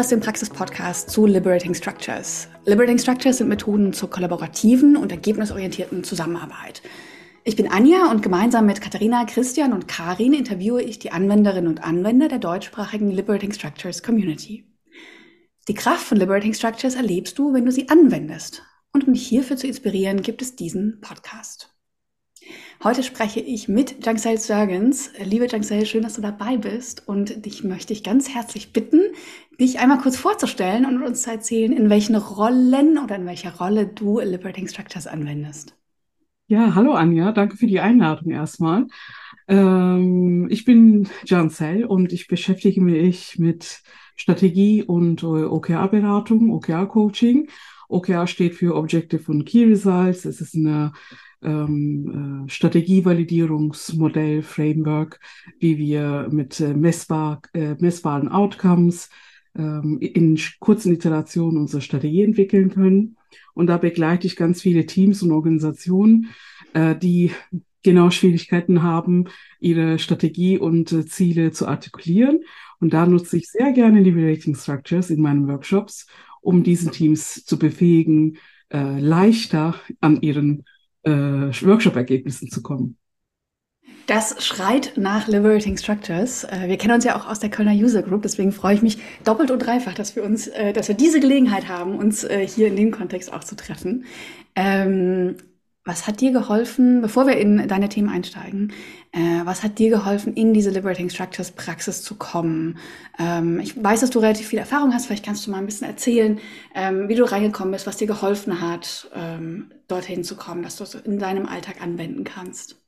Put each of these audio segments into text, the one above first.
hörst den Praxis-Podcast zu Liberating Structures. Liberating Structures sind Methoden zur kollaborativen und ergebnisorientierten Zusammenarbeit. Ich bin Anja und gemeinsam mit Katharina, Christian und Karin interviewe ich die Anwenderinnen und Anwender der deutschsprachigen Liberating Structures Community. Die Kraft von Liberating Structures erlebst du, wenn du sie anwendest. Und um dich hierfür zu inspirieren, gibt es diesen Podcast. Heute spreche ich mit Jangsel Sörgens. Liebe Jangsel, schön, dass du dabei bist. Und dich möchte ich ganz herzlich bitten, dich einmal kurz vorzustellen und uns zu erzählen, in welchen Rollen oder in welcher Rolle du Liberating Structures anwendest. Ja, hallo Anja, danke für die Einladung erstmal. Ähm, ich bin Jansel und ich beschäftige mich mit Strategie und äh, OKR-Beratung, OKR-Coaching. OKR steht für Objective und Key Results. Es ist eine ähm, äh, Strategievalidierungsmodell, Framework, wie wir mit äh, messbar, äh, messbaren Outcomes in kurzen Iterationen unsere Strategie entwickeln können. Und da begleite ich ganz viele Teams und Organisationen, äh, die genau Schwierigkeiten haben, ihre Strategie und äh, Ziele zu artikulieren. Und da nutze ich sehr gerne Liberating Structures in meinen Workshops, um diesen Teams zu befähigen, äh, leichter an ihren äh, Workshop-Ergebnissen zu kommen. Das schreit nach Liberating Structures. Äh, wir kennen uns ja auch aus der Kölner User Group, deswegen freue ich mich doppelt und dreifach, dass wir uns, äh, dass wir diese Gelegenheit haben, uns äh, hier in dem Kontext auch zu treffen. Ähm, was hat dir geholfen, bevor wir in deine Themen einsteigen, was hat dir geholfen, in diese Liberating Structures Praxis zu kommen? Ähm, ich weiß, dass du relativ viel Erfahrung hast, vielleicht kannst du mal ein bisschen erzählen, ähm, wie du reingekommen bist, was dir geholfen hat, dorthin zu kommen, dass du es in deinem Alltag anwenden kannst.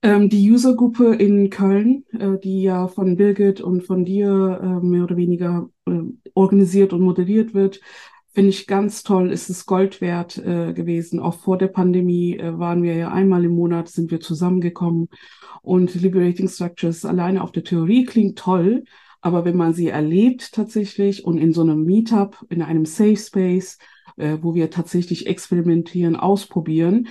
Ähm, die Usergruppe in Köln, äh, die ja von Birgit und von dir äh, mehr oder weniger äh, organisiert und moderiert wird, finde ich ganz toll, ist es Gold wert äh, gewesen. Auch vor der Pandemie äh, waren wir ja einmal im Monat, sind wir zusammengekommen. Und Liberating Structures alleine auf der Theorie klingt toll, aber wenn man sie erlebt tatsächlich und in so einem Meetup, in einem Safe Space, äh, wo wir tatsächlich experimentieren, ausprobieren,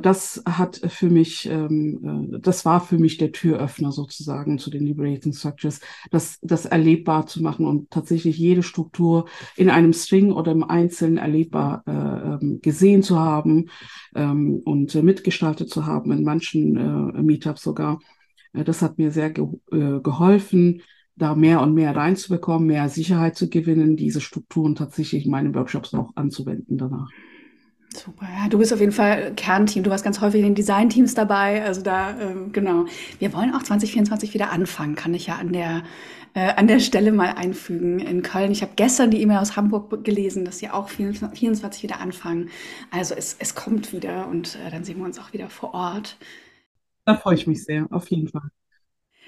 das hat für mich, ähm, äh, das war für mich der Türöffner sozusagen zu den Liberating Structures, das, das erlebbar zu machen und tatsächlich jede Struktur in einem String oder im Einzelnen erlebbar äh, ähm, gesehen zu haben ähm, und mitgestaltet zu haben, in manchen Meetups sogar. das hat mir sehr ge geholfen da mehr und mehr reinzubekommen, mehr Sicherheit zu gewinnen, diese Strukturen tatsächlich in meinen Workshops auch anzuwenden danach. Super, ja, du bist auf jeden Fall Kernteam. Du warst ganz häufig in den Designteams dabei. Also da, ähm, genau. Wir wollen auch 2024 wieder anfangen, kann ich ja an der, äh, an der Stelle mal einfügen. In Köln, ich habe gestern die E-Mail aus Hamburg gelesen, dass sie auch 24 wieder anfangen. Also es, es kommt wieder und äh, dann sehen wir uns auch wieder vor Ort. Da freue ich mich sehr, auf jeden Fall.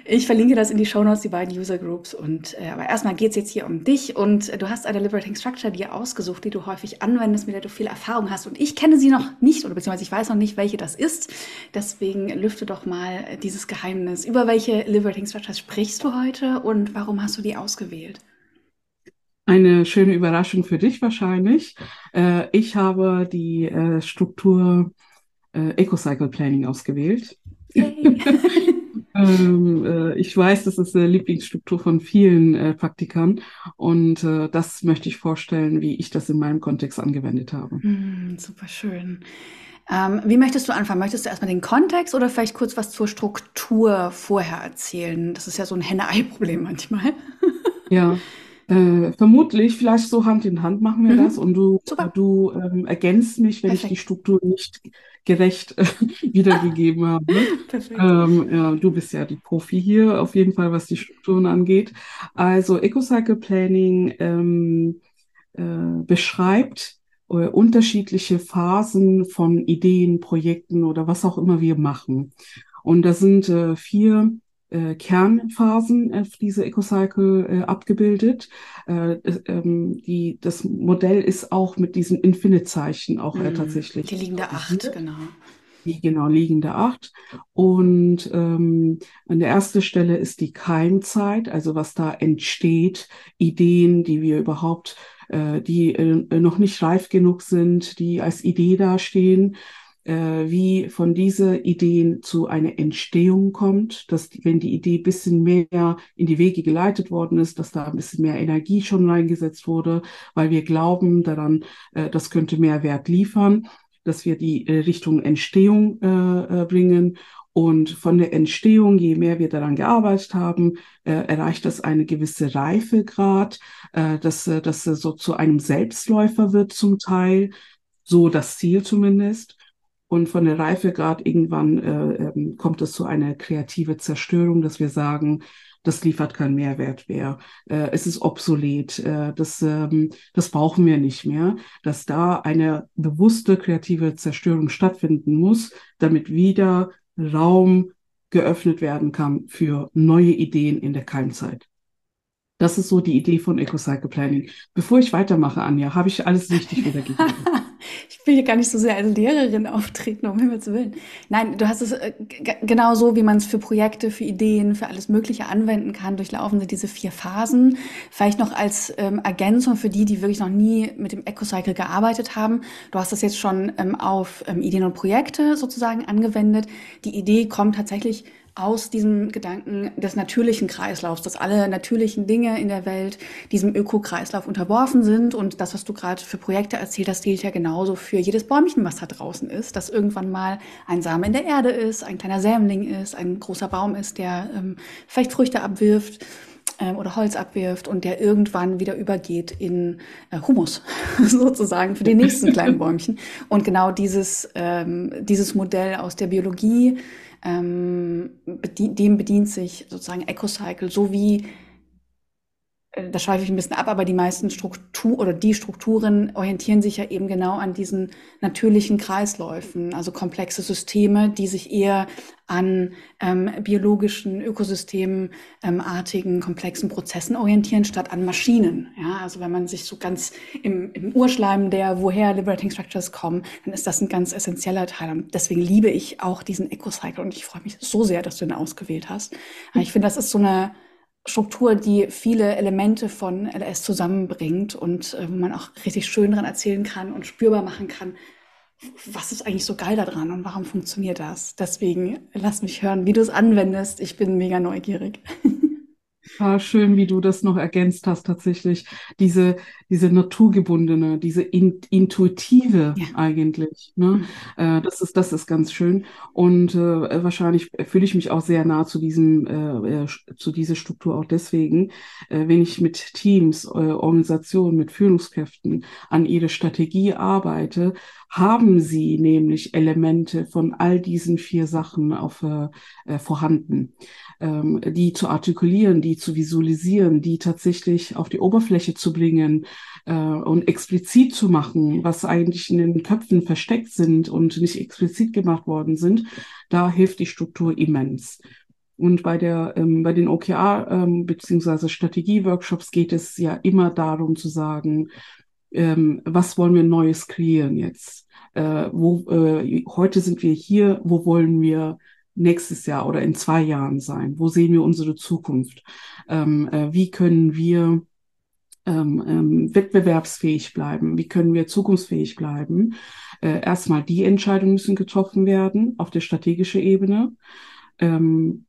Ich verlinke das in die Show Notes, die beiden User Groups. Und äh, aber erstmal geht es jetzt hier um dich und äh, du hast eine Liberating Structure dir ausgesucht, die du häufig anwendest, mit der du viel Erfahrung hast. Und ich kenne sie noch nicht oder beziehungsweise ich weiß noch nicht, welche das ist. Deswegen lüfte doch mal äh, dieses Geheimnis. Über welche Liberating Structures sprichst du heute und warum hast du die ausgewählt? Eine schöne Überraschung für dich wahrscheinlich. Äh, ich habe die äh, Struktur äh, EcoCycle Planning ausgewählt. Hey. Ähm, äh, ich weiß, das ist eine Lieblingsstruktur von vielen äh, Praktikern und äh, das möchte ich vorstellen, wie ich das in meinem Kontext angewendet habe. Mm, super schön. Ähm, wie möchtest du anfangen? Möchtest du erstmal den Kontext oder vielleicht kurz was zur Struktur vorher erzählen? Das ist ja so ein Henne-Ei-Problem manchmal. ja. Äh, vermutlich, vielleicht so Hand in Hand machen wir mhm. das und du, du ähm, ergänzt mich, wenn Perfekt. ich die Struktur nicht gerecht äh, wiedergegeben habe. Ähm, ja, du bist ja die Profi hier, auf jeden Fall, was die Strukturen angeht. Also EcoCycle Planning ähm, äh, beschreibt äh, unterschiedliche Phasen von Ideen, Projekten oder was auch immer wir machen. Und da sind äh, vier äh, Kernphasen auf diese EcoCycle äh, abgebildet. Äh, ähm, die, das Modell ist auch mit diesem Infinite-Zeichen auch äh, mhm. tatsächlich. Die liegende Acht, genau. Die genau liegende Acht. Und ähm, an der ersten Stelle ist die Keimzeit, also was da entsteht, Ideen, die wir überhaupt, äh, die äh, noch nicht reif genug sind, die als Idee dastehen äh, wie von dieser Ideen zu einer Entstehung kommt, dass wenn die Idee bisschen mehr in die Wege geleitet worden ist, dass da ein bisschen mehr Energie schon reingesetzt wurde, weil wir glauben daran, äh, das könnte mehr Wert liefern, dass wir die äh, Richtung Entstehung äh, äh, bringen und von der Entstehung, je mehr wir daran gearbeitet haben, äh, erreicht das eine gewisse Reifegrad, äh, dass, äh, dass so zu einem Selbstläufer wird zum Teil, so das Ziel zumindest. Und von der Reifegrad irgendwann äh, ähm, kommt es zu einer kreative Zerstörung, dass wir sagen, das liefert keinen Mehrwert mehr. Äh, es ist obsolet. Äh, das, ähm, das brauchen wir nicht mehr. Dass da eine bewusste kreative Zerstörung stattfinden muss, damit wieder Raum geöffnet werden kann für neue Ideen in der Keimzeit. Das ist so die Idee von EcoCycle Planning. Bevor ich weitermache, Anja, habe ich alles richtig wiedergegeben. ich will hier gar nicht so sehr als Lehrerin auftreten, um Himmels Willen. Nein, du hast es äh, genau so, wie man es für Projekte, für Ideen, für alles Mögliche anwenden kann. Durchlaufen sind diese vier Phasen. Vielleicht noch als ähm, Ergänzung für die, die wirklich noch nie mit dem EcoCycle gearbeitet haben. Du hast das jetzt schon ähm, auf ähm, Ideen und Projekte sozusagen angewendet. Die Idee kommt tatsächlich aus diesem Gedanken des natürlichen Kreislaufs, dass alle natürlichen Dinge in der Welt diesem Ökokreislauf unterworfen sind. Und das, was du gerade für Projekte erzählt hast, gilt ja genauso für jedes Bäumchen, was da draußen ist, dass irgendwann mal ein Samen in der Erde ist, ein kleiner Sämling ist, ein großer Baum ist, der ähm, vielleicht Früchte abwirft ähm, oder Holz abwirft und der irgendwann wieder übergeht in äh, Humus sozusagen für die nächsten kleinen Bäumchen. Und genau dieses, ähm, dieses Modell aus der Biologie ähm, bedient, dem bedient sich sozusagen EcoCycle, so wie da schweife ich ein bisschen ab, aber die meisten Struktur oder die Strukturen orientieren sich ja eben genau an diesen natürlichen Kreisläufen, also komplexe Systeme, die sich eher an ähm, biologischen, ökosystemartigen, ähm, komplexen Prozessen orientieren, statt an Maschinen. Ja, also wenn man sich so ganz im, im Urschleim der, woher Liberating Structures kommen, dann ist das ein ganz essentieller Teil. Und deswegen liebe ich auch diesen EcoCycle und ich freue mich so sehr, dass du ihn ausgewählt hast. Ich finde, das ist so eine Struktur, die viele Elemente von LS zusammenbringt und äh, wo man auch richtig schön dran erzählen kann und spürbar machen kann, was ist eigentlich so geil daran und warum funktioniert das? Deswegen lass mich hören, wie du es anwendest. Ich bin mega neugierig. Ah, schön, wie du das noch ergänzt hast, tatsächlich. Diese, diese naturgebundene, diese in, intuitive ja. eigentlich. Ne? Mhm. Äh, das, ist, das ist ganz schön. Und äh, wahrscheinlich fühle ich mich auch sehr nah zu diesem, äh, äh zu dieser Struktur auch deswegen, äh, wenn ich mit Teams, äh, Organisationen, mit Führungskräften an ihre Strategie arbeite, haben sie nämlich Elemente von all diesen vier Sachen auf, vorhanden, ähm, die zu artikulieren, die zu visualisieren, die tatsächlich auf die Oberfläche zu bringen äh, und explizit zu machen, was eigentlich in den Köpfen versteckt sind und nicht explizit gemacht worden sind. Da hilft die Struktur immens. Und bei der, ähm, bei den OKR ähm, beziehungsweise Strategieworkshops geht es ja immer darum zu sagen, ähm, was wollen wir Neues kreieren jetzt? Äh, wo, äh, heute sind wir hier, wo wollen wir nächstes Jahr oder in zwei Jahren sein? Wo sehen wir unsere Zukunft? Ähm, äh, wie können wir ähm, ähm, wettbewerbsfähig bleiben? Wie können wir zukunftsfähig bleiben? Äh, erstmal die Entscheidungen müssen getroffen werden auf der strategischen Ebene. Ähm,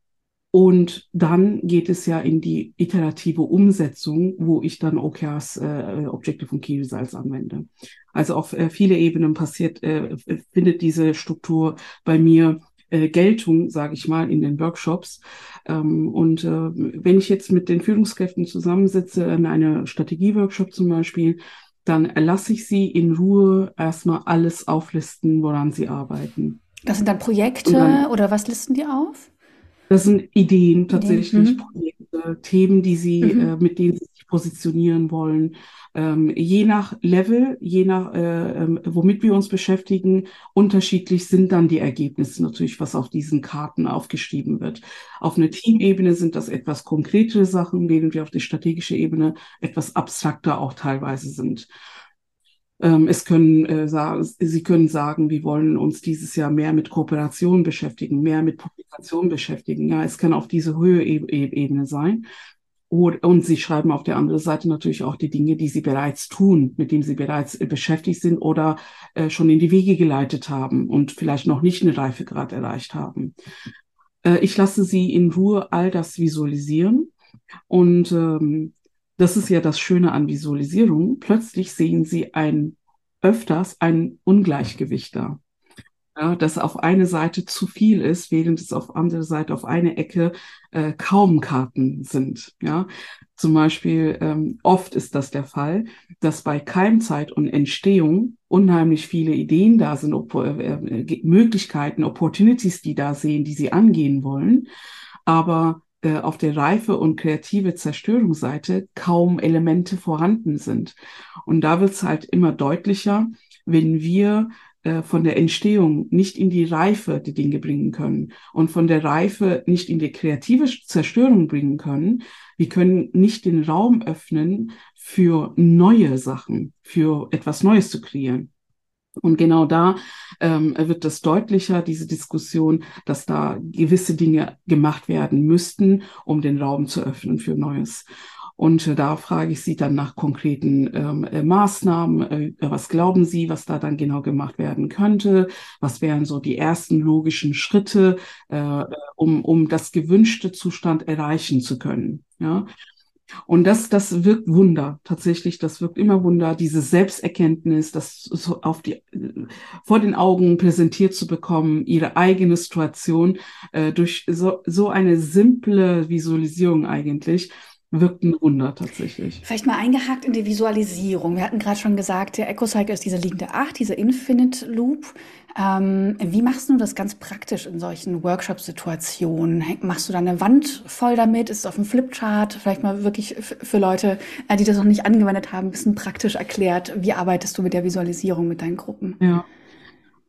und dann geht es ja in die iterative Umsetzung, wo ich dann OKRs, äh, Objective und Key Results anwende. Also auf äh, viele Ebenen passiert, äh, findet diese Struktur bei mir äh, Geltung, sage ich mal, in den Workshops. Ähm, und äh, wenn ich jetzt mit den Führungskräften zusammensitze, in einer Strategieworkshop zum Beispiel, dann lasse ich sie in Ruhe erstmal alles auflisten, woran sie arbeiten. Das sind dann Projekte dann, oder was listen die auf? Das sind Ideen tatsächlich, Ideen. Mhm. Projekte, Themen, die sie, mhm. äh, mit denen sie sich positionieren wollen. Ähm, je nach Level, je nach, äh, äh, womit wir uns beschäftigen, unterschiedlich sind dann die Ergebnisse natürlich, was auf diesen Karten aufgeschrieben wird. Auf einer Teamebene sind das etwas konkretere Sachen, während wir auf der strategischen Ebene etwas abstrakter auch teilweise sind. Ähm, es können äh, Sie können sagen, wir wollen uns dieses Jahr mehr mit Kooperation beschäftigen, mehr mit Publikation beschäftigen. Ja, es kann auf diese Höhe-Ebene sein. Und sie schreiben auf der anderen Seite natürlich auch die Dinge, die sie bereits tun, mit denen sie bereits beschäftigt sind oder äh, schon in die Wege geleitet haben und vielleicht noch nicht einen Reifegrad erreicht haben. Äh, ich lasse sie in Ruhe all das visualisieren und ähm, das ist ja das Schöne an Visualisierung. Plötzlich sehen sie ein öfters ein Ungleichgewicht da ja, dass auf eine Seite zu viel ist, während es auf andere Seite auf eine Ecke äh, kaum Karten sind. Ja, zum Beispiel ähm, oft ist das der Fall, dass bei Keimzeit und Entstehung unheimlich viele Ideen da sind, op äh, äh Möglichkeiten, Opportunities, die da sehen, die sie angehen wollen, aber äh, auf der reife und kreative Zerstörungsseite kaum Elemente vorhanden sind. Und da wird es halt immer deutlicher, wenn wir äh, von der Entstehung nicht in die Reife die Dinge bringen können und von der Reife nicht in die kreative Zerstörung bringen können. Wir können nicht den Raum öffnen für neue Sachen, für etwas Neues zu kreieren. Und genau da ähm, wird es deutlicher, diese Diskussion, dass da gewisse Dinge gemacht werden müssten, um den Raum zu öffnen für Neues. Und äh, da frage ich Sie dann nach konkreten ähm, äh, Maßnahmen. Äh, was glauben Sie, was da dann genau gemacht werden könnte? Was wären so die ersten logischen Schritte, äh, um, um das gewünschte Zustand erreichen zu können? Ja. Und das, das wirkt Wunder, tatsächlich, das wirkt immer Wunder, diese Selbsterkenntnis, das so auf die, vor den Augen präsentiert zu bekommen, ihre eigene Situation, äh, durch so, so eine simple Visualisierung eigentlich, wirkt ein Wunder tatsächlich. Vielleicht mal eingehakt in die Visualisierung. Wir hatten gerade schon gesagt, der EcoCycle ist diese liegende Acht, diese Infinite Loop. Ähm, wie machst du das ganz praktisch in solchen Workshop-Situationen? Machst du da eine Wand voll damit? Ist es auf dem Flipchart? Vielleicht mal wirklich für Leute, äh, die das noch nicht angewendet haben, ein bisschen praktisch erklärt. Wie arbeitest du mit der Visualisierung mit deinen Gruppen? Ja.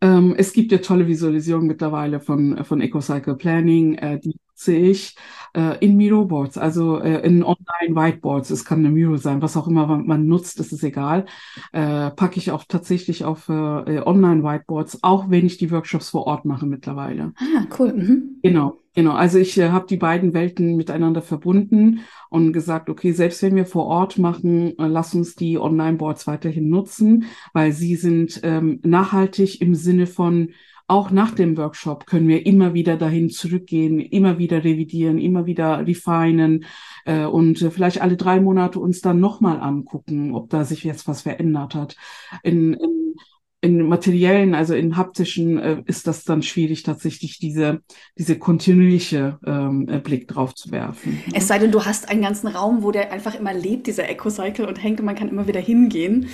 Ähm, es gibt ja tolle Visualisierungen mittlerweile von, von EcoCycle Planning, äh, die nutze ich äh, in Miro-Boards, also äh, in Online-Whiteboards. Es kann eine Miro sein, was auch immer man, man nutzt, das ist egal. Äh, packe ich auch tatsächlich auf äh, Online-Whiteboards, auch wenn ich die Workshops vor Ort mache mittlerweile. Ah, cool. Mhm. Genau. Genau, also ich äh, habe die beiden Welten miteinander verbunden und gesagt, okay, selbst wenn wir vor Ort machen, äh, lass uns die Online-Boards weiterhin nutzen, weil sie sind ähm, nachhaltig im Sinne von auch nach dem Workshop können wir immer wieder dahin zurückgehen, immer wieder revidieren, immer wieder refinen äh, und äh, vielleicht alle drei Monate uns dann nochmal angucken, ob da sich jetzt was verändert hat. In, in, in materiellen, also in haptischen, äh, ist das dann schwierig, tatsächlich diese, diese kontinuierliche ähm, äh, Blick drauf zu werfen. Es sei denn, du hast einen ganzen Raum, wo der einfach immer lebt, dieser Eco-Cycle und hängt und man kann immer wieder hingehen.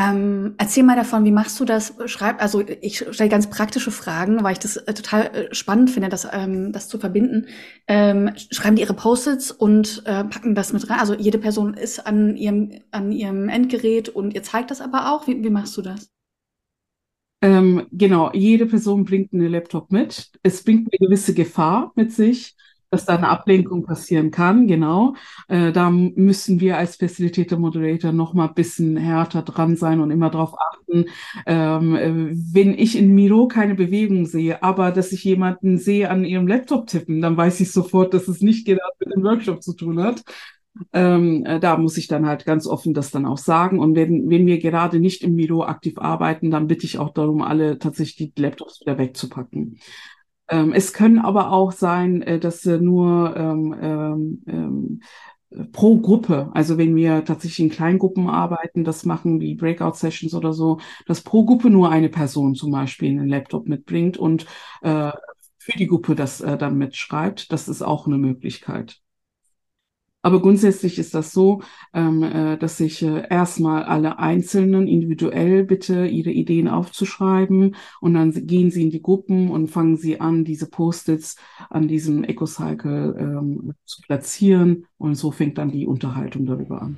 Ähm, erzähl mal davon, wie machst du das? Schreib, also ich stelle ganz praktische Fragen, weil ich das äh, total äh, spannend finde, das, ähm, das zu verbinden. Ähm, schreiben die ihre Post-its und äh, packen das mit rein. Also jede Person ist an ihrem, an ihrem Endgerät und ihr zeigt das aber auch. Wie, wie machst du das? Ähm, genau, jede Person bringt einen Laptop mit. Es bringt eine gewisse Gefahr mit sich dass da eine Ablenkung passieren kann, genau. Äh, da müssen wir als Facilitator Moderator noch mal ein bisschen härter dran sein und immer darauf achten, ähm, äh, wenn ich in Miro keine Bewegung sehe, aber dass ich jemanden sehe an ihrem Laptop tippen, dann weiß ich sofort, dass es nicht gerade mit dem Workshop zu tun hat. Ähm, äh, da muss ich dann halt ganz offen das dann auch sagen. Und wenn, wenn wir gerade nicht im Miro aktiv arbeiten, dann bitte ich auch darum, alle tatsächlich die Laptops wieder wegzupacken. Ähm, es können aber auch sein, äh, dass äh, nur ähm, ähm, ähm, pro Gruppe, also wenn wir tatsächlich in Kleingruppen arbeiten, das machen wie Breakout-Sessions oder so, dass pro Gruppe nur eine Person zum Beispiel einen Laptop mitbringt und äh, für die Gruppe das äh, dann mitschreibt. Das ist auch eine Möglichkeit. Aber grundsätzlich ist das so, ähm, äh, dass ich äh, erstmal alle Einzelnen individuell bitte, ihre Ideen aufzuschreiben. Und dann gehen sie in die Gruppen und fangen sie an, diese Post-its an diesem EcoCycle ähm, zu platzieren. Und so fängt dann die Unterhaltung darüber an.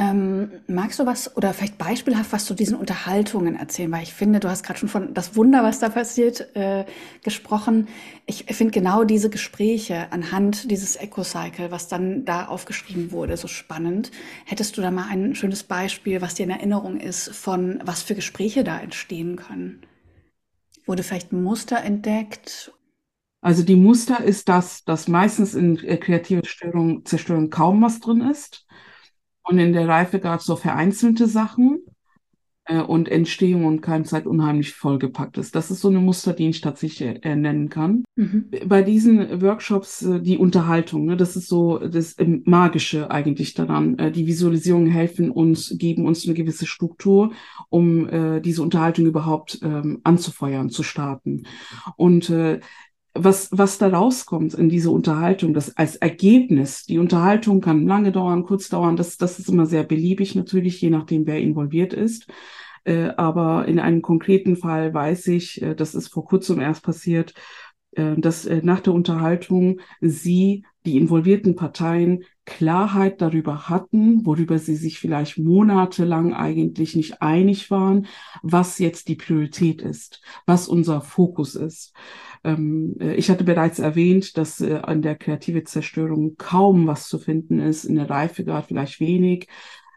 Ähm, magst du was oder vielleicht beispielhaft was zu diesen Unterhaltungen erzählen? Weil ich finde, du hast gerade schon von das Wunder, was da passiert, äh, gesprochen. Ich finde genau diese Gespräche anhand dieses Eco-Cycle, was dann da aufgeschrieben wurde, so spannend. Hättest du da mal ein schönes Beispiel, was dir in Erinnerung ist, von was für Gespräche da entstehen können? Wurde vielleicht ein Muster entdeckt Also die Muster ist das, dass meistens in äh, kreativer Störung, Zerstörung kaum was drin ist und in der Reifegrad so vereinzelte Sachen äh, und Entstehung und Keimzeit unheimlich vollgepackt ist. Das ist so eine Muster, die ich tatsächlich äh, nennen kann. Mhm. Bei diesen Workshops äh, die Unterhaltung, ne, das ist so das ähm, Magische eigentlich daran. Äh, die Visualisierungen helfen uns, geben uns eine gewisse Struktur, um äh, diese Unterhaltung überhaupt ähm, anzufeuern, zu starten. Und äh, was, was da rauskommt in diese Unterhaltung, das als Ergebnis, die Unterhaltung kann lange dauern, kurz dauern, das, das ist immer sehr beliebig natürlich, je nachdem, wer involviert ist. Äh, aber in einem konkreten Fall weiß ich, äh, das ist vor kurzem erst passiert, äh, dass äh, nach der Unterhaltung sie, die involvierten Parteien, Klarheit darüber hatten, worüber sie sich vielleicht monatelang eigentlich nicht einig waren, was jetzt die Priorität ist, was unser Fokus ist. Ähm, äh, ich hatte bereits erwähnt, dass äh, an der kreative Zerstörung kaum was zu finden ist, in der Reifegrad vielleicht wenig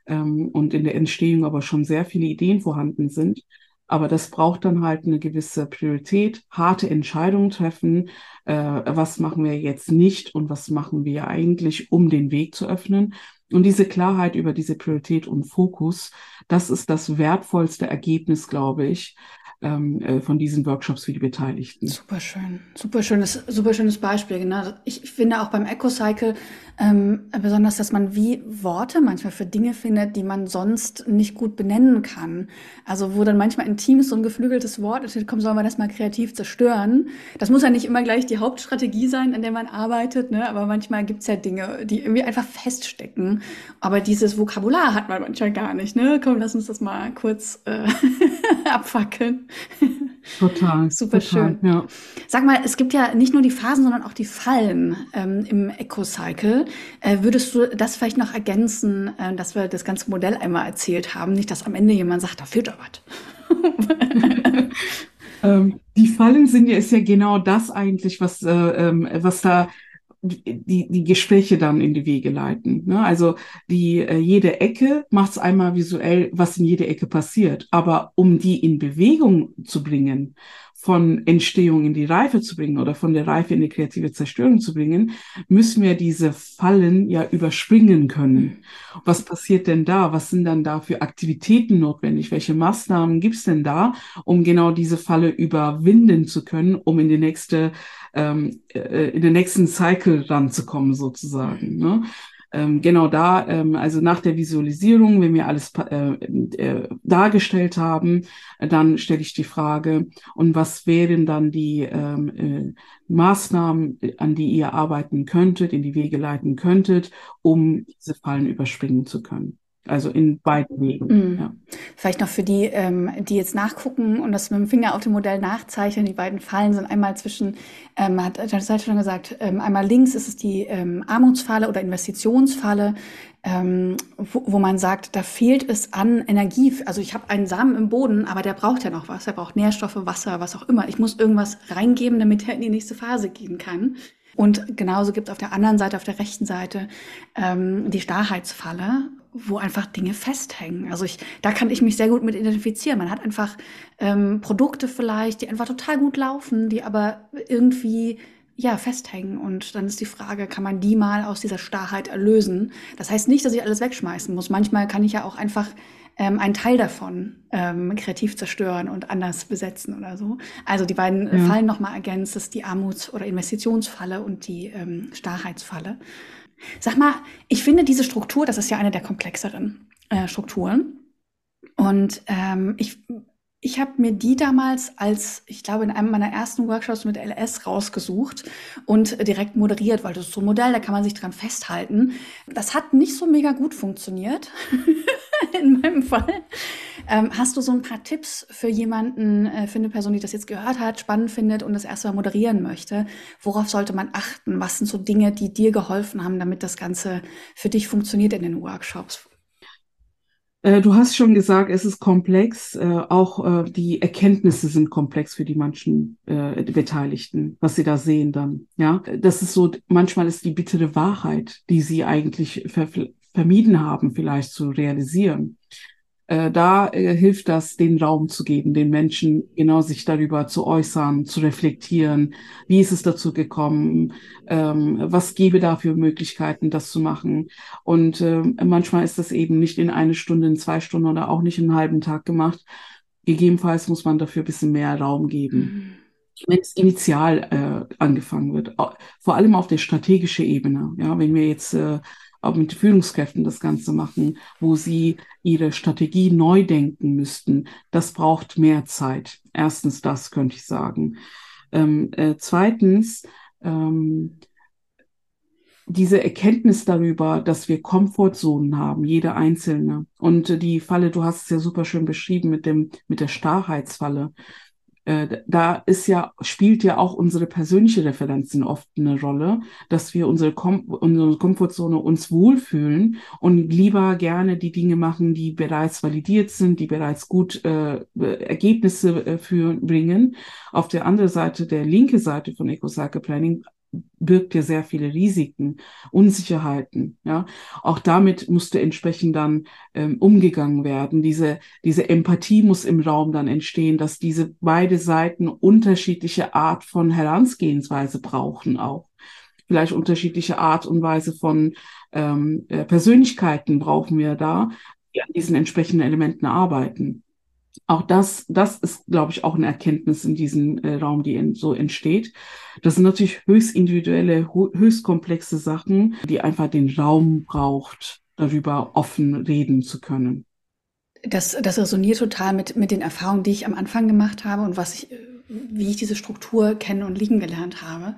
ähm, und in der Entstehung aber schon sehr viele Ideen vorhanden sind. Aber das braucht dann halt eine gewisse Priorität, harte Entscheidungen treffen, äh, was machen wir jetzt nicht und was machen wir eigentlich, um den Weg zu öffnen. Und diese Klarheit über diese Priorität und Fokus, das ist das wertvollste Ergebnis, glaube ich, ähm, äh, von diesen Workshops für die Beteiligten. Super schön, super schönes, super schönes Beispiel. Genau. Ich finde auch beim EcoCycle ähm, besonders, dass man wie Worte manchmal für Dinge findet, die man sonst nicht gut benennen kann. Also wo dann manchmal in Teams so ein geflügeltes Wort ist, komm, sollen wir das mal kreativ zerstören. Das muss ja nicht immer gleich die Hauptstrategie sein, an der man arbeitet, ne? aber manchmal gibt's ja Dinge, die irgendwie einfach feststecken. Aber dieses Vokabular hat man manchmal gar nicht. Ne? Komm, lass uns das mal kurz äh, abfackeln. Total. Super total, schön. Ja. Sag mal, es gibt ja nicht nur die Phasen, sondern auch die Fallen ähm, im Eco-Cycle. Äh, würdest du das vielleicht noch ergänzen, äh, dass wir das ganze Modell einmal erzählt haben? Nicht, dass am Ende jemand sagt, da fehlt doch was. ähm, die Fallen sind ja, ist ja genau das eigentlich, was, äh, ähm, was da die, die Gespräche dann in die Wege leiten. Ne? Also die äh, jede Ecke macht es einmal visuell, was in jeder Ecke passiert. Aber um die in Bewegung zu bringen, von Entstehung in die Reife zu bringen oder von der Reife in die kreative Zerstörung zu bringen, müssen wir diese Fallen ja überspringen können. Was passiert denn da? Was sind dann da für Aktivitäten notwendig? Welche Maßnahmen gibt's denn da, um genau diese Falle überwinden zu können, um in die nächste, ähm, äh, in den nächsten Cycle ranzukommen sozusagen? Ne? ähm, genau da, ähm, also nach der Visualisierung, wenn wir alles äh, äh, dargestellt haben, äh, dann stelle ich die Frage, und was wären dann die ähm, äh, Maßnahmen, an die ihr arbeiten könntet, in die Wege leiten könntet, um diese Fallen überspringen zu können? Also in beiden Wegen. Mhm. Ja. Vielleicht noch für die, ähm, die jetzt nachgucken und das mit dem Finger auf dem Modell nachzeichnen. Die beiden Fallen sind einmal zwischen, ähm, hat Seite schon gesagt, ähm, einmal links ist es die ähm, Armutsfalle oder Investitionsfalle, ähm, wo, wo man sagt, da fehlt es an Energie. Also ich habe einen Samen im Boden, aber der braucht ja noch was. Der braucht Nährstoffe, Wasser, was auch immer. Ich muss irgendwas reingeben, damit er in die nächste Phase gehen kann. Und genauso gibt es auf der anderen Seite, auf der rechten Seite, ähm, die Starrheitsfalle, wo einfach Dinge festhängen. Also ich, da kann ich mich sehr gut mit identifizieren. Man hat einfach ähm, Produkte vielleicht, die einfach total gut laufen, die aber irgendwie ja festhängen. Und dann ist die Frage, kann man die mal aus dieser Starrheit erlösen? Das heißt nicht, dass ich alles wegschmeißen muss. Manchmal kann ich ja auch einfach ähm, einen Teil davon ähm, kreativ zerstören und anders besetzen oder so. Also die beiden ja. Fallen nochmal ergänzt, das ist die Armuts- oder Investitionsfalle und die ähm, Starrheitsfalle. Sag mal, ich finde diese Struktur, das ist ja eine der komplexeren äh, Strukturen. Und ähm, ich, ich habe mir die damals als, ich glaube, in einem meiner ersten Workshops mit LS rausgesucht und direkt moderiert, weil das ist so ein Modell, da kann man sich dran festhalten. Das hat nicht so mega gut funktioniert. in meinem Fall. Ähm, hast du so ein paar Tipps für jemanden, äh, für eine Person, die das jetzt gehört hat, spannend findet und das erstmal moderieren möchte? Worauf sollte man achten? Was sind so Dinge, die dir geholfen haben, damit das Ganze für dich funktioniert in den Workshops? Äh, du hast schon gesagt, es ist komplex. Äh, auch äh, die Erkenntnisse sind komplex für die manchen Beteiligten, was sie da sehen dann. Ja, das ist so. Manchmal ist die bittere Wahrheit, die sie eigentlich ver vermieden haben, vielleicht zu realisieren. Äh, da äh, hilft das, den Raum zu geben, den Menschen genau sich darüber zu äußern, zu reflektieren. Wie ist es dazu gekommen? Ähm, was gäbe da für Möglichkeiten, das zu machen? Und äh, manchmal ist das eben nicht in eine Stunde, in zwei Stunden oder auch nicht in einen halben Tag gemacht. Gegebenenfalls muss man dafür ein bisschen mehr Raum geben. Mhm wenn es initial äh, angefangen wird, vor allem auf der strategischen Ebene. Ja, wenn wir jetzt äh, auch mit Führungskräften das Ganze machen, wo sie ihre Strategie neu denken müssten. Das braucht mehr Zeit. Erstens das könnte ich sagen. Ähm, äh, zweitens, ähm, diese Erkenntnis darüber, dass wir Komfortzonen haben, jeder einzelne. Und die Falle, du hast es ja super schön beschrieben mit dem, mit der Starrheitsfalle äh, da ist ja, spielt ja auch unsere persönliche Referenzen oft eine Rolle, dass wir unsere, Kom unsere Komfortzone uns wohlfühlen und lieber gerne die Dinge machen, die bereits validiert sind, die bereits gut äh, Ergebnisse äh, führen, bringen. Auf der anderen Seite, der linke Seite von Eco-Cycle Planning, birgt ja sehr viele Risiken, Unsicherheiten. Ja, auch damit musste entsprechend dann ähm, umgegangen werden. Diese diese Empathie muss im Raum dann entstehen, dass diese beide Seiten unterschiedliche Art von Herangehensweise brauchen auch. Vielleicht unterschiedliche Art und Weise von ähm, äh, Persönlichkeiten brauchen wir da, die an diesen entsprechenden Elementen arbeiten auch das, das ist, glaube ich, auch eine Erkenntnis in diesem äh, Raum, die in, so entsteht. Das sind natürlich höchst individuelle, höchst komplexe Sachen, die einfach den Raum braucht, darüber offen reden zu können. Das, das resoniert total mit, mit den Erfahrungen, die ich am Anfang gemacht habe und was ich, wie ich diese Struktur kennen und liegen gelernt habe.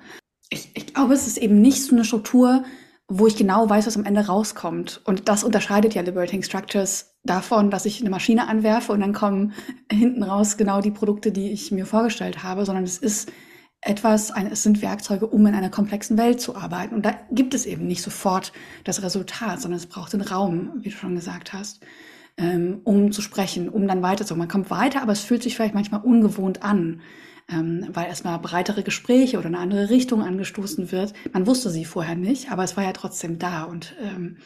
Ich, ich glaube, es ist eben nicht so eine Struktur, wo ich genau weiß, was am Ende rauskommt. Und das unterscheidet ja Liberating Structures davon, dass ich eine Maschine anwerfe und dann kommen hinten raus genau die Produkte, die ich mir vorgestellt habe, sondern es ist etwas, es sind Werkzeuge, um in einer komplexen Welt zu arbeiten. Und da gibt es eben nicht sofort das Resultat, sondern es braucht den Raum, wie du schon gesagt hast, ähm, um zu sprechen, um dann weiterzukommen. Man kommt weiter, aber es fühlt sich vielleicht manchmal ungewohnt an ähm, weil erstmal breitere Gespräche oder eine andere Richtung angestoßen wird. Man wusste sie vorher nicht, aber es war ja trotzdem da. Und ähm,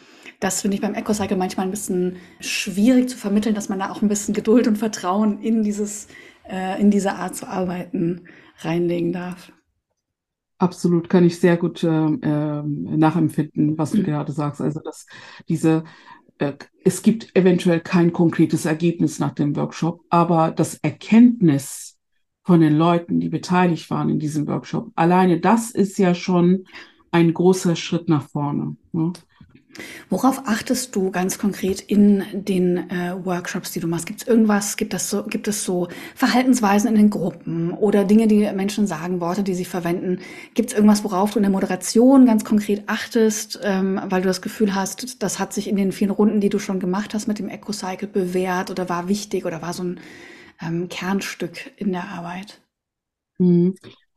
das finde ich beim EcoCycle manchmal ein bisschen schwierig zu vermitteln, dass man da auch ein bisschen Geduld und Vertrauen in dieses, äh, in diese Art zu arbeiten reinlegen darf. Absolut, kann ich sehr gut äh, nachempfinden, was du mhm. gerade sagst. Also, dass diese äh, es gibt eventuell kein konkretes Ergebnis nach dem Workshop, aber das Erkenntnis von den Leuten, die beteiligt waren in diesem Workshop. Alleine das ist ja schon ein großer Schritt nach vorne. Ne? Worauf achtest du ganz konkret in den äh, Workshops, die du machst? Gibt es irgendwas, gibt es, so, gibt es so Verhaltensweisen in den Gruppen oder Dinge, die Menschen sagen, Worte, die sie verwenden? Gibt es irgendwas, worauf du in der Moderation ganz konkret achtest, ähm, weil du das Gefühl hast, das hat sich in den vielen Runden, die du schon gemacht hast mit dem EcoCycle bewährt oder war wichtig oder war so ein ähm, Kernstück in der Arbeit. Mhm.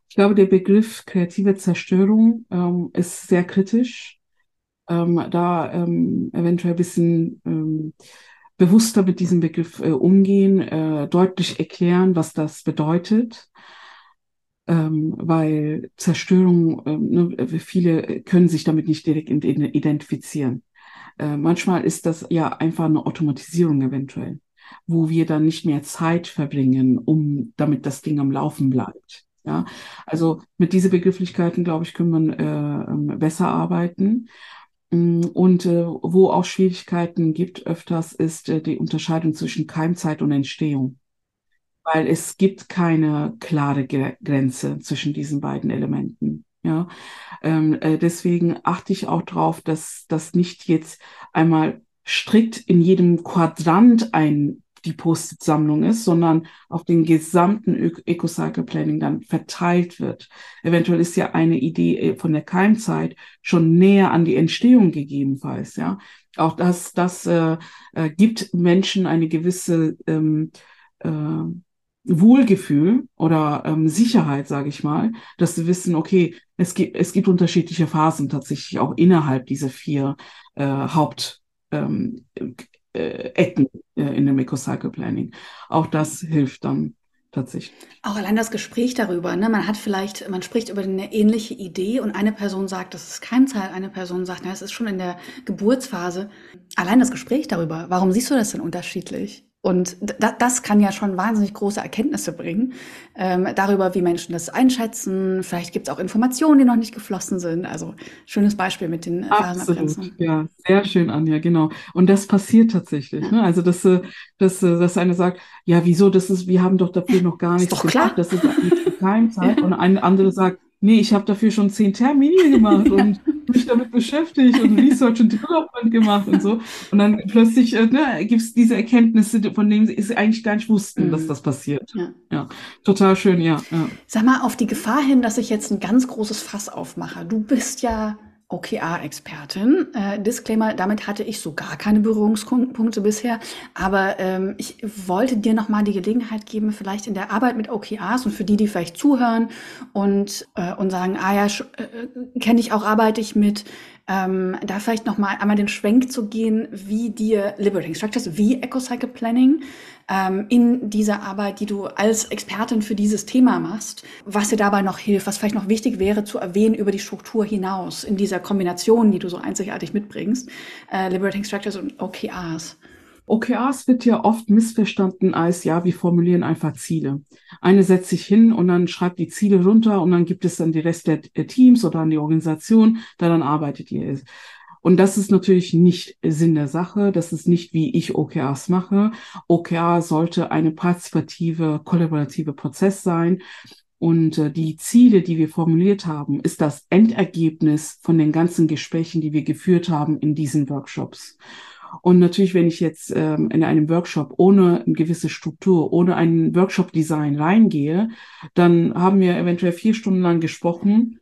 Ich glaube, der Begriff kreative Zerstörung ähm, ist sehr kritisch. Ähm, da ähm, eventuell ein bisschen ähm, bewusster mit diesem Begriff äh, umgehen, äh, deutlich erklären, was das bedeutet. Ähm, weil Zerstörung, ähm, ne, viele können sich damit nicht direkt identifizieren. Äh, manchmal ist das ja einfach eine Automatisierung eventuell wo wir dann nicht mehr Zeit verbringen, um damit das Ding am Laufen bleibt. Ja, also mit diesen Begrifflichkeiten, glaube ich, können wir äh, ähm, besser arbeiten. Mm, und äh, wo auch Schwierigkeiten gibt öfters, ist äh, die Unterscheidung zwischen Keimzeit und Entstehung. Weil es gibt keine klare Grenze zwischen diesen beiden Elementen. Ja, ähm, äh, deswegen achte ich auch darauf, dass das nicht jetzt einmal strikt in jedem Quadrant ein die Post-it-Sammlung ist, sondern auf den gesamten Eco-Cycle Planning dann verteilt wird. Eventuell ist ja eine Idee äh, von der Keimzeit schon näher an die Entstehung gegebenenfalls, ja. Auch das, das äh, äh, gibt Menschen eine gewisse ähm, äh, Wohlgefühl oder ähm, Sicherheit, sage ich mal, dass sie wissen, okay, es gibt, es gibt unterschiedliche Phasen tatsächlich auch innerhalb dieser vier äh, Haupt ähm, äh, Ecken äh, in dem Eco-Cycle Planning. Auch das hilft dann. tatsächlich. Auch allein das Gespräch darüber, ne? Man hat vielleicht, man spricht über eine ähnliche Idee und eine Person sagt, das ist Keimzahl, eine Person sagt, na, es ist schon in der Geburtsphase. Allein das Gespräch darüber, warum siehst du das denn unterschiedlich? Und das kann ja schon wahnsinnig große Erkenntnisse bringen ähm, darüber, wie Menschen das einschätzen. Vielleicht gibt es auch Informationen, die noch nicht geflossen sind. Also schönes Beispiel mit den Absolut, ja, sehr schön, Anja, genau. Und das passiert tatsächlich. Ja. Ne? Also dass, äh, dass, äh, dass eine sagt, ja, wieso, das ist, wir haben doch dafür noch gar nichts gemacht, das ist eigentlich Keimzeit. Ja. Und eine andere sagt, nee, ich habe dafür schon zehn Termine gemacht und mich damit beschäftigt und Research und Development gemacht und so. Und dann plötzlich äh, ne, gibt es diese Erkenntnisse, von denen sie eigentlich gar nicht wussten, mhm. dass das passiert. Ja. ja. total schön, ja, ja. Sag mal, auf die Gefahr hin, dass ich jetzt ein ganz großes Fass aufmache. Du bist ja OKR-Expertin. Äh, Disclaimer, damit hatte ich so gar keine Berührungspunkte bisher. Aber ähm, ich wollte dir nochmal die Gelegenheit geben, vielleicht in der Arbeit mit OKRs und für die, die vielleicht zuhören und, äh, und sagen, ah ja, äh, kenne ich auch, arbeite ich mit, ähm, da vielleicht nochmal einmal den Schwenk zu gehen, wie dir Liberating Structures, wie Ecocycle Planning ähm, in dieser Arbeit, die du als Expertin für dieses Thema machst, was dir dabei noch hilft, was vielleicht noch wichtig wäre zu erwähnen über die Struktur hinaus in dieser Kombination, die du so einzigartig mitbringst, äh, Liberating Structures und OKRs. OKRs wird ja oft missverstanden als, ja, wir formulieren einfach Ziele. Eine setzt sich hin und dann schreibt die Ziele runter und dann gibt es dann die Rest der, der Teams oder an die Organisation, daran arbeitet ihr. Und das ist natürlich nicht Sinn der Sache. Das ist nicht, wie ich OKRs mache. OKR sollte eine partizipative, kollaborative Prozess sein. Und äh, die Ziele, die wir formuliert haben, ist das Endergebnis von den ganzen Gesprächen, die wir geführt haben in diesen Workshops. Und natürlich, wenn ich jetzt ähm, in einem Workshop ohne eine gewisse Struktur, ohne ein Workshop-Design reingehe, dann haben wir eventuell vier Stunden lang gesprochen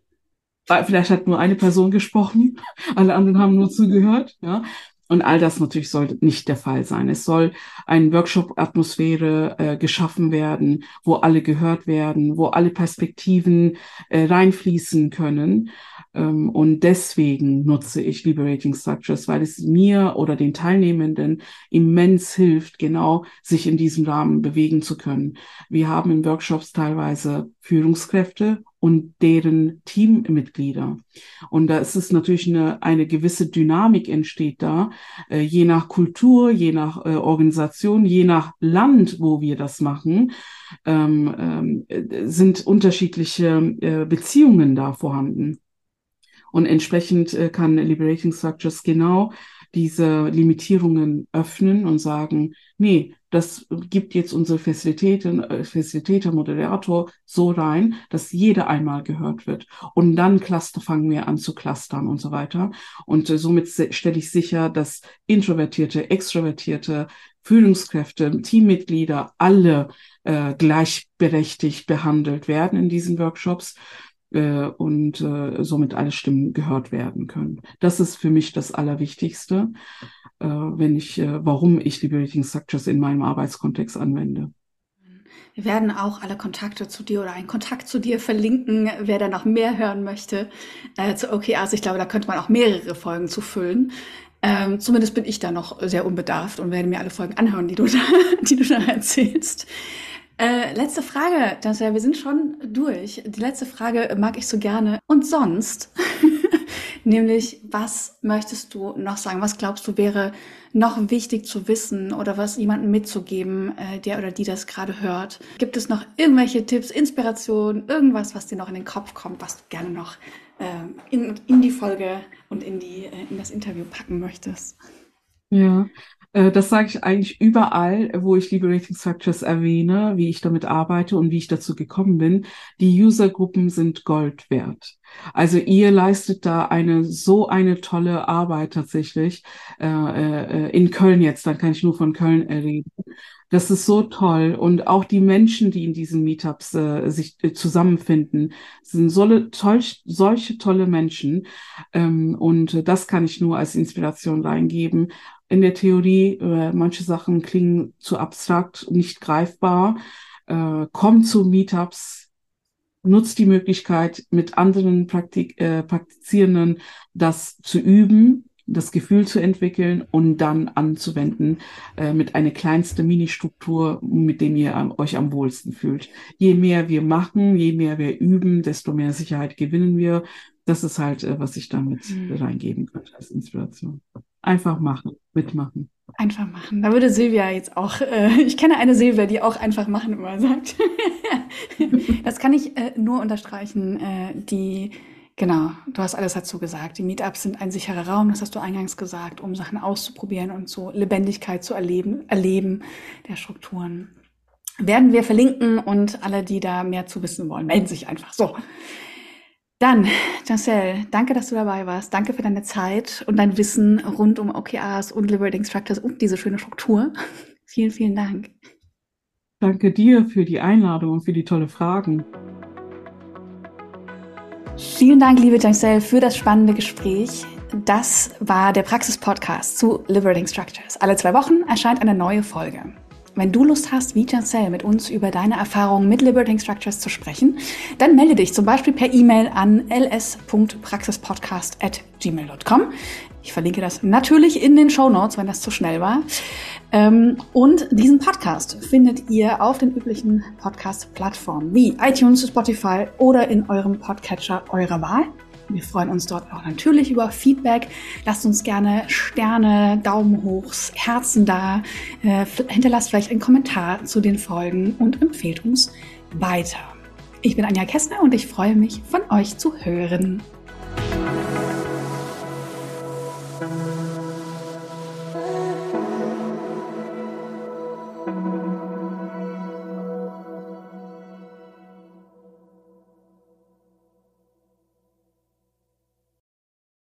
Vielleicht hat nur eine Person gesprochen, alle anderen haben nur zugehört, ja. Und all das natürlich soll nicht der Fall sein. Es soll eine Workshop-Atmosphäre äh, geschaffen werden, wo alle gehört werden, wo alle Perspektiven äh, reinfließen können. Ähm, und deswegen nutze ich Liberating Structures, weil es mir oder den Teilnehmenden immens hilft, genau sich in diesem Rahmen bewegen zu können. Wir haben in Workshops teilweise Führungskräfte und deren Teammitglieder. Und da ist es natürlich eine, eine gewisse Dynamik entsteht da, äh, je nach Kultur, je nach äh, Organisation, je nach Land, wo wir das machen, ähm, ähm, sind unterschiedliche äh, Beziehungen da vorhanden. Und entsprechend äh, kann Liberating Structures genau diese Limitierungen öffnen und sagen, nee, das gibt jetzt unsere Facilitator, äh, Facilitator, Moderator so rein, dass jeder einmal gehört wird. Und dann Cluster fangen wir an zu clustern und so weiter. Und äh, somit stelle ich sicher, dass introvertierte, extrovertierte Führungskräfte, Teammitglieder alle äh, gleichberechtigt behandelt werden in diesen Workshops äh, und äh, somit alle Stimmen gehört werden können. Das ist für mich das Allerwichtigste, äh, wenn ich, äh, warum ich Liberating Structures in meinem Arbeitskontext anwende. Wir werden auch alle Kontakte zu dir oder einen Kontakt zu dir verlinken, wer da noch mehr hören möchte äh, zu OKRs. Ich glaube, da könnte man auch mehrere Folgen zu füllen. Ähm, zumindest bin ich da noch sehr unbedarft und werde mir alle Folgen anhören, die du da, die du da erzählst. Äh, letzte Frage, Dancer, wir sind schon durch. Die letzte Frage mag ich so gerne. Und sonst? Nämlich, was möchtest du noch sagen? Was glaubst du wäre noch wichtig zu wissen oder was jemandem mitzugeben, äh, der oder die das gerade hört? Gibt es noch irgendwelche Tipps, Inspiration, irgendwas, was dir noch in den Kopf kommt, was du gerne noch äh, in, in die Folge und in, die, äh, in das Interview packen möchtest? Ja, das sage ich eigentlich überall, wo ich Liberating Structures erwähne, wie ich damit arbeite und wie ich dazu gekommen bin. Die Usergruppen sind Gold wert. Also ihr leistet da eine so eine tolle Arbeit tatsächlich äh, äh, in Köln jetzt. Dann kann ich nur von Köln reden. Das ist so toll. Und auch die Menschen, die in diesen Meetups äh, sich äh, zusammenfinden, sind so toll, solche tolle Menschen. Ähm, und das kann ich nur als Inspiration reingeben in der Theorie. Äh, manche Sachen klingen zu abstrakt, nicht greifbar. Äh, kommt zu Meetups, nutzt die Möglichkeit, mit anderen Praktik äh, Praktizierenden das zu üben das Gefühl zu entwickeln und dann anzuwenden äh, mit einer kleinsten Mini-Struktur, mit dem ihr am, euch am wohlsten fühlt. Je mehr wir machen, je mehr wir üben, desto mehr Sicherheit gewinnen wir. Das ist halt, äh, was ich damit mhm. reingeben könnte als Inspiration. Einfach machen, mitmachen. Einfach machen. Da würde Silvia jetzt auch, äh, ich kenne eine Silvia, die auch einfach machen immer sagt. das kann ich äh, nur unterstreichen. Äh, die, genau, du hast alles dazu gesagt. Die Meetups sind ein sicherer Raum, das hast du eingangs gesagt, um Sachen auszuprobieren und so Lebendigkeit zu erleben, erleben der Strukturen. Werden wir verlinken und alle, die da mehr zu wissen wollen, melden sich einfach so. Dann, Jancel, danke, dass du dabei warst. Danke für deine Zeit und dein Wissen rund um OKRs und Liberating Structures und diese schöne Struktur. vielen, vielen Dank. Danke dir für die Einladung und für die tolle Fragen. Vielen Dank, liebe Jancel, für das spannende Gespräch. Das war der Praxis-Podcast zu Liberating Structures. Alle zwei Wochen erscheint eine neue Folge. Wenn du Lust hast, wie Jancel mit uns über deine Erfahrungen mit Liberating Structures zu sprechen, dann melde dich zum Beispiel per E-Mail an ls.praxispodcast.gmail.com. Ich verlinke das natürlich in den Show Notes, wenn das zu schnell war. Ähm, und diesen Podcast findet ihr auf den üblichen Podcast-Plattformen wie iTunes, Spotify oder in eurem Podcatcher eurer Wahl. Wir freuen uns dort auch natürlich über Feedback. Lasst uns gerne Sterne, Daumen hoch, Herzen da. Äh, hinterlasst vielleicht einen Kommentar zu den Folgen und empfehlt uns weiter. Ich bin Anja Kessner und ich freue mich, von euch zu hören.